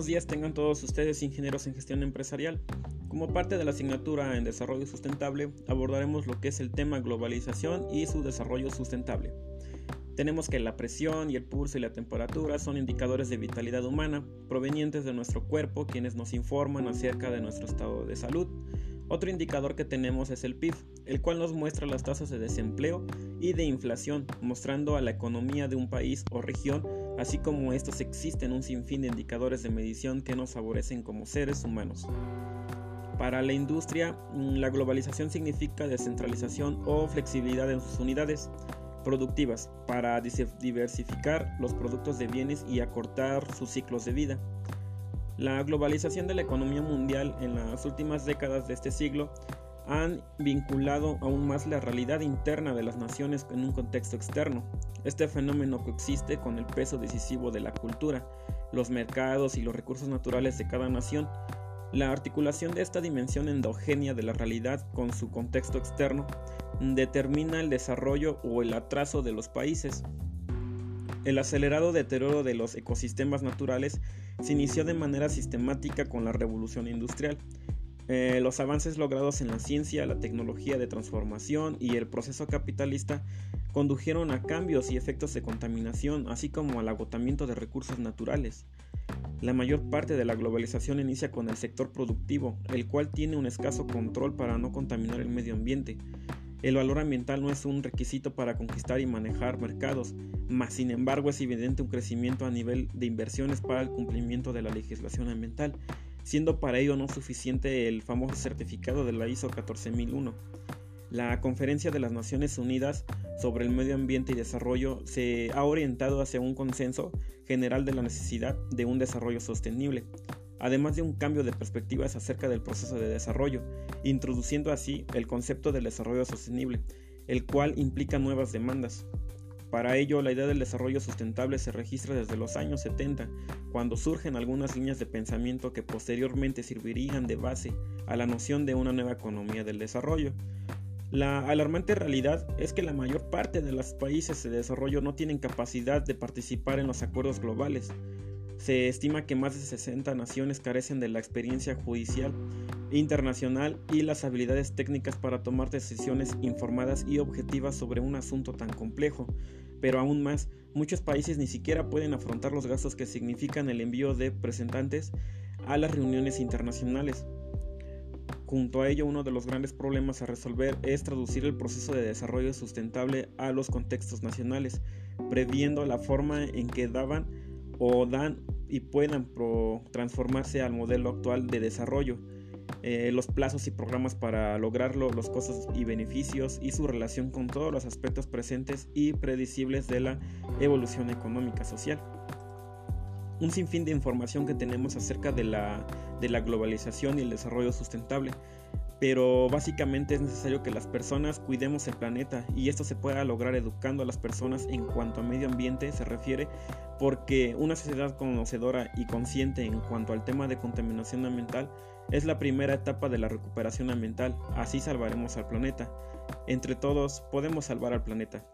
buenos días tengan todos ustedes ingenieros en gestión empresarial. Como parte de la asignatura en desarrollo sustentable abordaremos lo que es el tema globalización y su desarrollo sustentable. Tenemos que la presión y el pulso y la temperatura son indicadores de vitalidad humana provenientes de nuestro cuerpo quienes nos informan acerca de nuestro estado de salud. Otro indicador que tenemos es el PIB, el cual nos muestra las tasas de desempleo y de inflación, mostrando a la economía de un país o región, así como estos existen un sinfín de indicadores de medición que nos favorecen como seres humanos. Para la industria, mm, la globalización significa descentralización o flexibilidad en sus unidades productivas para diversificar los productos de bienes y acortar sus ciclos de vida. La globalización de la economía mundial en las últimas décadas de este siglo han vinculado aún más la realidad interna de las naciones en un contexto externo. Este fenómeno coexiste con el peso decisivo de la cultura, los mercados y los recursos naturales de cada nación. La articulación de esta dimensión endogénea de la realidad con su contexto externo determina el desarrollo o el atraso de los países. El acelerado deterioro de los ecosistemas naturales se inició de manera sistemática con la revolución industrial. Eh, los avances logrados en la ciencia, la tecnología de transformación y el proceso capitalista condujeron a cambios y efectos de contaminación, así como al agotamiento de recursos naturales. La mayor parte de la globalización inicia con el sector productivo, el cual tiene un escaso control para no contaminar el medio ambiente. El valor ambiental no es un requisito para conquistar y manejar mercados, mas sin embargo es evidente un crecimiento a nivel de inversiones para el cumplimiento de la legislación ambiental, siendo para ello no suficiente el famoso certificado de la ISO 14001. La Conferencia de las Naciones Unidas sobre el Medio Ambiente y Desarrollo se ha orientado hacia un consenso general de la necesidad de un desarrollo sostenible, además de un cambio de perspectivas acerca del proceso de desarrollo, introduciendo así el concepto del desarrollo sostenible, el cual implica nuevas demandas. Para ello, la idea del desarrollo sustentable se registra desde los años 70, cuando surgen algunas líneas de pensamiento que posteriormente servirían de base a la noción de una nueva economía del desarrollo. La alarmante realidad es que la mayor parte de los países de desarrollo no tienen capacidad de participar en los acuerdos globales, se estima que más de 60 naciones carecen de la experiencia judicial internacional y las habilidades técnicas para tomar decisiones informadas y objetivas sobre un asunto tan complejo. Pero aún más, muchos países ni siquiera pueden afrontar los gastos que significan el envío de representantes a las reuniones internacionales. Junto a ello, uno de los grandes problemas a resolver es traducir el proceso de desarrollo sustentable a los contextos nacionales, previendo la forma en que daban o dan y puedan transformarse al modelo actual de desarrollo, eh, los plazos y programas para lograrlo, los costos y beneficios y su relación con todos los aspectos presentes y predecibles de la evolución económica social. Un sinfín de información que tenemos acerca de la, de la globalización y el desarrollo sustentable pero básicamente es necesario que las personas cuidemos el planeta y esto se pueda lograr educando a las personas en cuanto a medio ambiente se refiere porque una sociedad conocedora y consciente en cuanto al tema de contaminación ambiental es la primera etapa de la recuperación ambiental, así salvaremos al planeta. Entre todos podemos salvar al planeta.